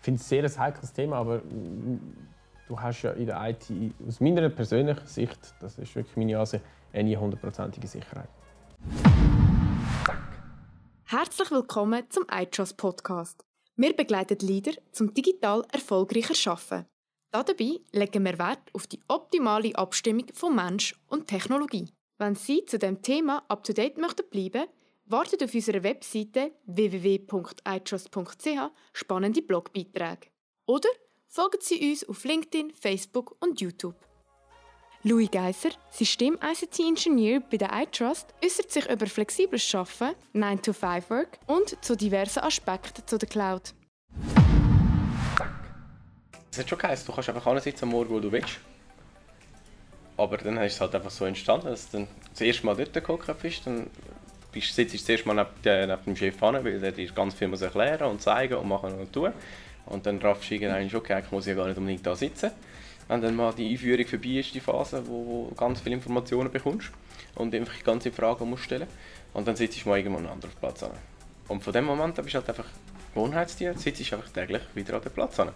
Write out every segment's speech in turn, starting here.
Ich finde es sehr ein heikles Thema, aber du hast ja in der IT aus meiner persönlichen Sicht, das ist wirklich meine Ansicht, eine hundertprozentige Sicherheit. Herzlich willkommen zum iTrust Podcast. Wir begleiten Leader zum digital erfolgreicher Schaffen. Dabei legen wir Wert auf die optimale Abstimmung von Mensch und Technologie. Wenn Sie zu dem Thema up to date möchten bleiben, wartet auf unserer Webseite www.itrust.ch spannende Blogbeiträge. Oder folgen Sie uns auf LinkedIn, Facebook und YouTube. Louis Geiser, System-ICT-Ingenieur bei der iTrust, äußert sich über flexibles Arbeiten, 9-to-5-Work und zu diversen Aspekten zu der Cloud. Es hat schon geheißen, du kannst einfach sitzen am Morgen, wo du willst. Aber dann ist es halt einfach so entstanden, dass du dann das erste Mal dort geguckt bist, dann bist, sitzt erste Mal neben, dem Chef an, weil der dir ganz viel muss erklären und zeigen und machen und tun. Und dann raffst du irgendwann okay, ich muss ja gar nicht unbedingt da sitzen. Wenn dann mal die Einführung vorbei ist, die Phase, wo du ganz viele Informationen bekommst und einfach ganze Fragen musst stellen und dann sitzt du mal irgendwo an einem anderen Platz an. Und von dem Moment an bist du halt einfach Gewohnheitstier, sitzt du einfach täglich wieder an dem Platz an.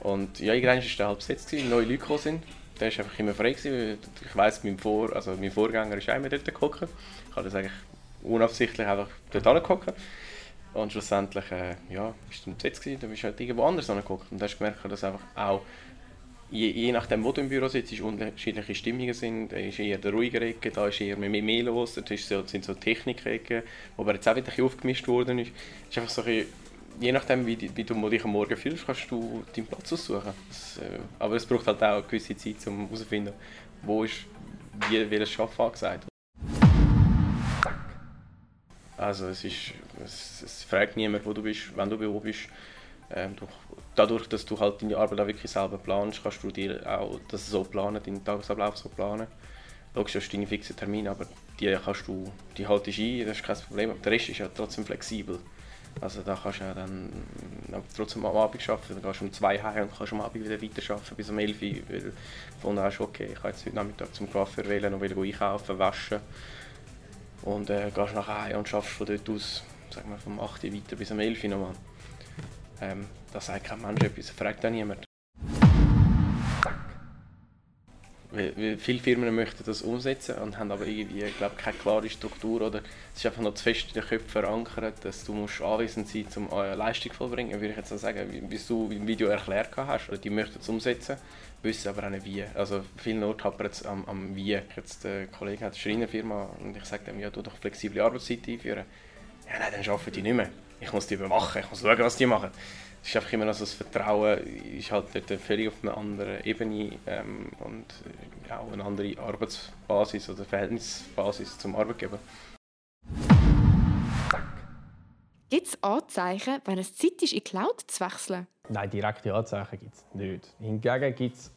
Und ja, irgendwann war der halb besetzt, neue Leute gekommen sind. Der war einfach immer frei. Gewesen. Ich weiss, mein, Vor also mein Vorgänger ist immer dort gekommen. Ich habe das eigentlich unabsichtlich einfach dort angeguckt. Und schlussendlich äh, ja, ist es besetzt gewesen, dann bist du halt irgendwo anders angeguckt. Und hast du gemerkt, dass einfach auch je, je nachdem, wo du im Büro sitzt, unterschiedliche Stimmungen sind. Da ist eher der ruhigere Ecke, da ist eher mehr, mehr los, da sind so Technik-Ecken, wo aber jetzt auch wieder ein aufgemischt worden ist. Es ist einfach so ein je nachdem, wie, wie du dich am Morgen fühlst, kannst du deinen Platz aussuchen. Das, äh, aber es braucht halt auch eine gewisse Zeit, um herauszufinden, wo ist wie, welches Schaffen angesagt. Also es ist, es, es, fragt niemand, wo du bist, wenn du wo bist. Ähm, du, dadurch, dass du halt deine Arbeit auch wirklich selber planst, kannst du dir auch das so planen, deinen Tagesablauf so planen. Logisch hast du deine fixen Termine, aber die kannst du, die haltest ein, das ist kein Problem. Aber der Rest ist ja trotzdem flexibel. Also da kannst du ja dann trotzdem am Abend arbeiten, dann gehst du um zwei heim und kannst am Abend wieder weiter arbeiten bis um 11 Uhr, weil du gefunden hast, okay, ich kann jetzt heute Nachmittag zum Coiffeur wählen und wieder einkaufen, waschen und äh, gehst nachher heim und schaffst von dort aus, sagen wir, vom 8 Uhr weiter bis um 11 Uhr nochmal. Ähm, da sagt kein Mensch etwas, fragt auch niemand. Weil, viele Firmen möchten das umsetzen und haben aber irgendwie glaub, keine klare Struktur oder es ist einfach noch zu fest in den Köpfen verankert, dass du musst anwesend sein musst, um eine Leistung vollbringen, würde ich jetzt sagen, wie, du im Video erklärt hast. Oder die möchten es umsetzen, wissen aber auch nicht wie. Also vielen Orten hapert es am, am Wie. Jetzt der Kollege hat eine Schreinerfirma und ich sage ihm, ja, du doch flexible Arbeitszeit einführen. Ja, nein, dann arbeiten die nicht mehr. Ich muss die überwachen, ich muss schauen, was die machen es ist einfach immer noch so das Vertrauen ist halt dort völlig auf einer anderen Ebene ähm, und ja, auch eine andere Arbeitsbasis oder Verhältnisbasis zum Arbeitgeber. Gibt es Anzeichen, wenn es Zeit ist, in die Cloud zu wechseln? Nein, direkte Anzeichen gibt es nicht. Hingegen gibt es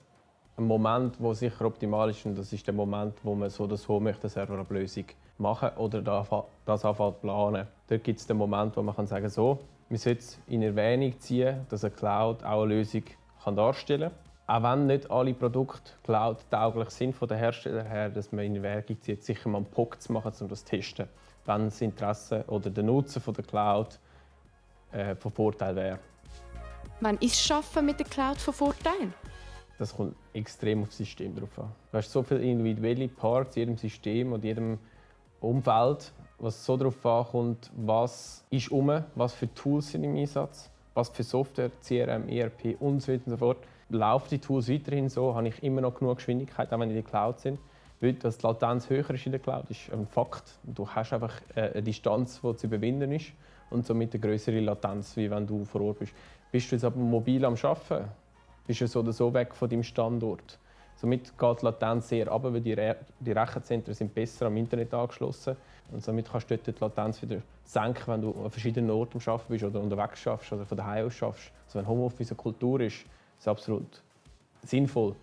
einen Moment, der sicher optimal ist und das ist der Moment, wo man so oder so möchte, eine Serverablösung machen oder das anfangen planen. Dort gibt es den Moment, wo man kann sagen so, wir sollten in Erwähnung ziehen, dass eine Cloud auch eine Lösung kann darstellen kann. Auch wenn nicht alle Produkte Cloud-tauglich sind von den Herstellern her, dass man in Erwägung zieht, sicher mal einen POC zu machen, um das zu testen, wenn das Interesse oder der Nutzen von der Cloud äh, von Vorteil wäre. Wann ist das Arbeiten mit der Cloud von Vorteil? Das kommt extrem auf das System drauf an. Du hast so viele individuelle Parts in jedem System und jedem Umfeld, was so darauf ankommt, was ist um, was für Tools sind im Einsatz, was für Software, CRM, ERP und so weiter und so fort. Laufen die Tools weiterhin so, habe ich immer noch genug Geschwindigkeit, auch wenn die in der Cloud sind. Weil dass die Latenz höher ist in der Cloud, ist ein Fakt. Du hast einfach äh, eine Distanz, die zu überwinden ist und somit eine größere Latenz, wie wenn du vor Ort bist. Bist du jetzt aber mobil am Arbeiten, bist du so oder so weg von deinem Standort. Somit geht die Latenz sehr ab, weil die, Re die Rechenzentren sind besser am Internet angeschlossen und somit kannst du dort die Latenz wieder senken, wenn du an verschiedenen Orten arbeiten bist oder unterwegs schaffst oder von daheim aus schaffst. Also wenn Homeoffice eine Kultur ist, ist es absolut sinnvoll,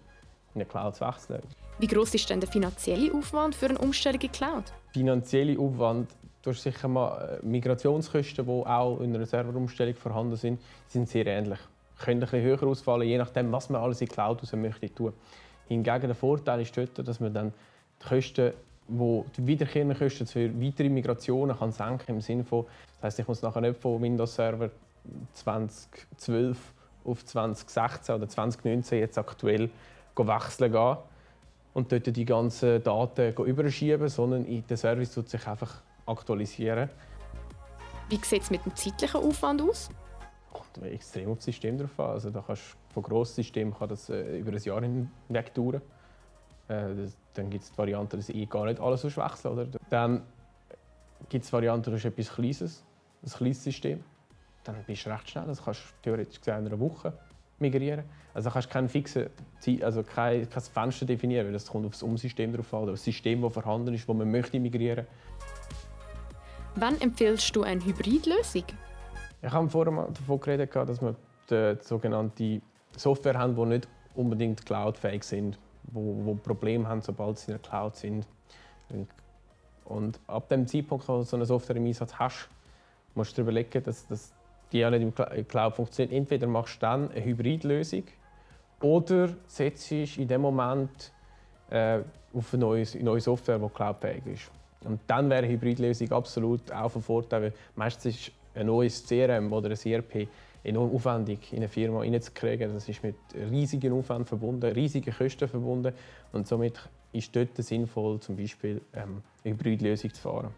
in eine Cloud zu wechseln. Wie groß ist denn der finanzielle Aufwand für eine Umstellung in die Cloud? Finanzielle Aufwand Du hast sicher mal äh, Migrationskosten, die auch in einer Serverumstellung vorhanden sind, sind sehr ähnlich. Können ein bisschen höher ausfallen, je nachdem, was man alles in die Cloud raus möchte tun. Hingegen der Vorteil ist dort, dass man dann die Kosten wo die wiederkehrenden Kosten für weitere Migrationen kann senken im Sinne von, das heißt, ich muss nachher nicht von Windows Server 2012 auf 2016 oder 2019 jetzt aktuell wechseln gehen und dort die ganzen Daten überschieben, sondern der Service tut sich einfach aktualisieren. Wie sieht es mit dem zeitlichen Aufwand aus? Extrem auf das System drauf an. Also da kannst, von grossen Systemen kann das äh, über ein Jahr hinweg dauern. Äh, dann gibt es die Variante, dass ich gar nicht alles wechseln oder? Dann gibt es Varianten, das ist etwas Kleines, ein kleines System dann bist du recht schnell. Das kannst du theoretisch in einer Woche migrieren. Also kannst du kein fixes also kein, kein Fenster definieren, weil das kommt auf das Umsystem drauf an, oder das System, das vorhanden ist, das man möchte migrieren. Wann empfiehlst du eine Hybridlösung? Ich habe vorher mal davon geredet, dass wir die sogenannte Software haben, die nicht unbedingt cloudfähig sind, wo Probleme haben, sobald sie in der Cloud sind. Und ab dem Zeitpunkt, wo du so eine Software im Einsatz hast, musst du dir überlegen, dass, dass die ja nicht im Cloud funktioniert. Entweder machst du dann eine Hybridlösung oder setzt in dem Moment äh, auf eine neue, neue Software, die cloudfähig ist. Und dann wäre eine Hybridlösung absolut auch ein Vorteil, weil meistens ist ein neues CRM oder ein ERP enorm aufwendig in eine Firma hineinzukriegen. Das ist mit riesigen Aufwand verbunden, riesigen Kosten verbunden und somit ist dort sinnvoll, zum Beispiel ähm, eine Hybridlösung zu fahren.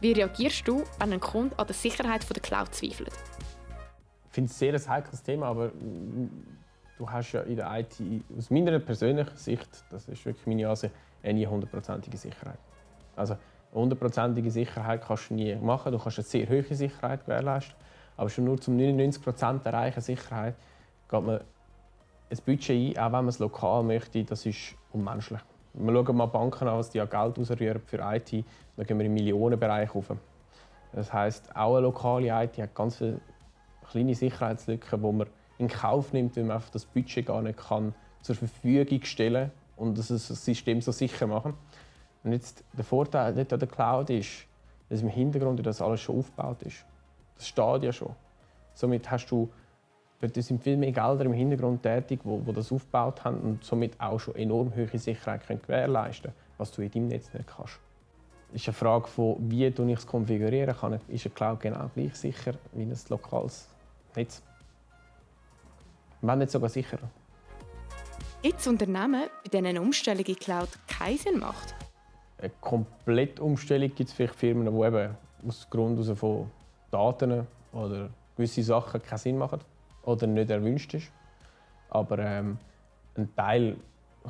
Wie reagierst du, wenn ein Kunde an der Sicherheit der Cloud zweifelt? Ich finde es sehr ein heikles Thema, aber du hast ja in der IT aus meiner persönlichen Sicht, das ist wirklich meine Ansicht, eine hundertprozentige Sicherheit. Also hundertprozentige Sicherheit kannst du nie machen. Du kannst eine sehr hohe Sicherheit gewährleisten, aber schon nur zum 99% erreichen Sicherheit geht man ein Budget ein, auch wenn man es lokal möchte. Das ist unmenschlich. Wir schauen mal Banken an, was die an Geld ausrühren für IT. Da gehen wir im Millionenbereich rauf. Das heißt, auch eine lokale IT hat ganz viele kleine Sicherheitslücken, die man in Kauf nimmt, weil man einfach das Budget gar nicht kann zur Verfügung stellen und das System so sicher machen. Und jetzt der Vorteil nicht an der Cloud ist, dass im Hintergrund das alles schon aufgebaut ist. Das steht ja schon. Somit hast du Dort sind viel mehr Gelder im Hintergrund tätig, wo, wo das aufgebaut haben und somit auch schon enorm hohe Sicherheit können gewährleisten können, was du in deinem Netz nicht kannst. Es ist eine Frage von, wie ich es konfigurieren kann. Ist eine Cloud genau gleich sicher wie ein lokales Netz? Wenn nicht sogar sicherer. Es Unternehmen, bei denen eine Umstellung in Cloud keinen Sinn macht? Eine komplette Umstellung gibt es vielleicht Firmen, die eben aus Grund von Daten oder gewisse Sachen keinen Sinn machen oder nicht erwünscht ist. Aber ähm, ein Teil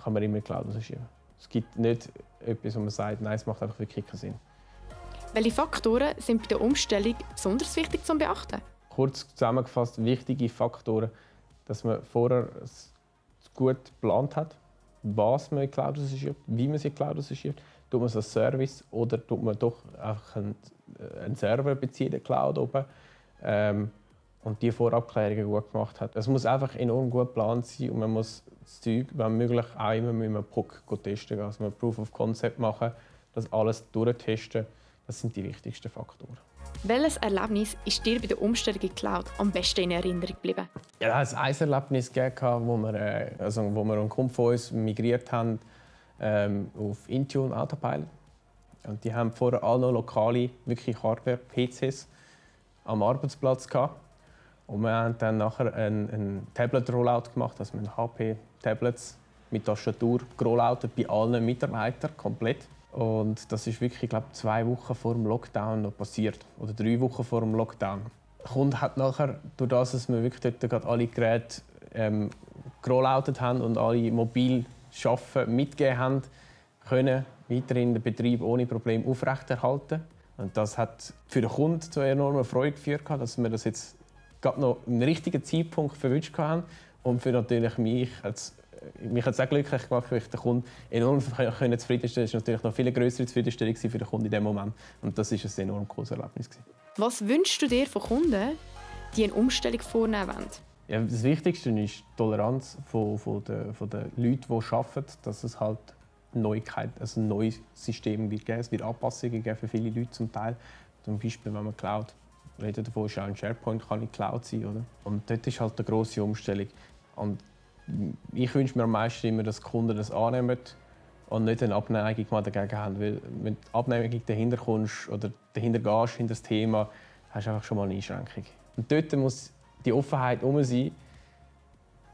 kann man immer Cloud schieben. Es gibt nicht etwas, wo man sagt, nein, es macht einfach wirklich keinen Sinn. Welche Faktoren sind bei der Umstellung besonders wichtig zu beachten? Kurz zusammengefasst, wichtige Faktoren, dass man vorher gut geplant hat, was man in die Cloud schiebt, wie man sie in Cloud schiebt. Tut man es als Service oder tut man doch einfach einen, äh, einen Server beziehen der Cloud oben? Ähm, und die Vorabklärungen gut gemacht hat. Es muss einfach enorm gut geplant sein und man muss das Zeug, wenn möglich, auch immer mit einem POC testen. Also man Proof of Concept machen, das alles durchtesten. Das sind die wichtigsten Faktoren. Welches Erlebnis ist dir bei der Umstellung in die Cloud am besten in Erinnerung geblieben? Ja, es ein Erlebnis gegeben, wo wir, äh, also wo wir einen Kunden von uns migriert haben ähm, auf Intune Autopilot. Und die haben vorher alle noch lokale, wirklich Hardware-PCs am Arbeitsplatz gehabt. Und wir haben dann nachher ein, ein Tablet-Rollout gemacht, also mit HP-Tablets mit Tastatur gerolloutet bei allen Mitarbeitern komplett. Und das ist wirklich, glaube zwei Wochen vor dem Lockdown noch passiert. Oder drei Wochen vor dem Lockdown. Der Kunde hat nachher, durch das, dass wir wirklich dort gerade alle Geräte ähm, gerolloutet haben und alle mobil arbeiten, mitgegeben haben, können weiterhin den Betrieb ohne Probleme aufrechterhalten. Und das hat für den Kunden zu enormer Freude geführt, dass wir das jetzt gerade noch einen richtigen Zeitpunkt verwünscht haben. Und für natürlich mich als mich hat es auch glücklich gemacht, weil ich den Kunden enorm zufriedenstellen Das war natürlich noch viel größere Zufriedenstellung für den Kunden in dem Moment. Und das war ein enorm cooles Erlebnis. Was wünschst du dir von Kunden, die eine Umstellung vornehmen wollen? Ja, das Wichtigste ist die Toleranz von, von, den, von den Leuten, die arbeiten, dass es halt Neuigkeit, also ein neues System wird geben. Es wird Anpassungen geben für viele Leute zum Teil. Zum Beispiel, wenn man Cloud reden davon, ist auch ein SharePoint kann in Cloud sein. Oder? Und dort ist halt eine grosse Umstellung. Und ich wünsche mir am meisten immer, dass die Kunden das annehmen und nicht eine Abneigung mal dagegen haben. Weil wenn du Abneigung dahinter kommst oder dahinter gehst, hinter das Thema, hast du einfach schon mal eine Einschränkung. Und dort muss die Offenheit um sein,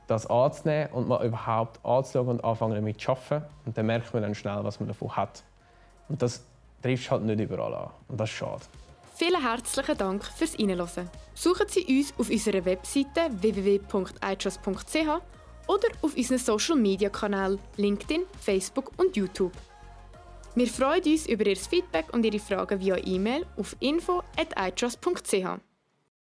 das anzunehmen und mal überhaupt anzuschauen und anfangen damit zu arbeiten. Und dann merkt man dann schnell, was man davon hat. Und das trifft halt nicht überall an. Und das ist schade. Vielen herzlichen Dank fürs Reinhören. Besuchen Sie uns auf unserer Webseite www.itros.ch oder auf unseren Social Media Kanälen LinkedIn, Facebook und YouTube. Wir freuen uns über Ihr Feedback und Ihre Fragen via E-Mail auf info.itrust.ch.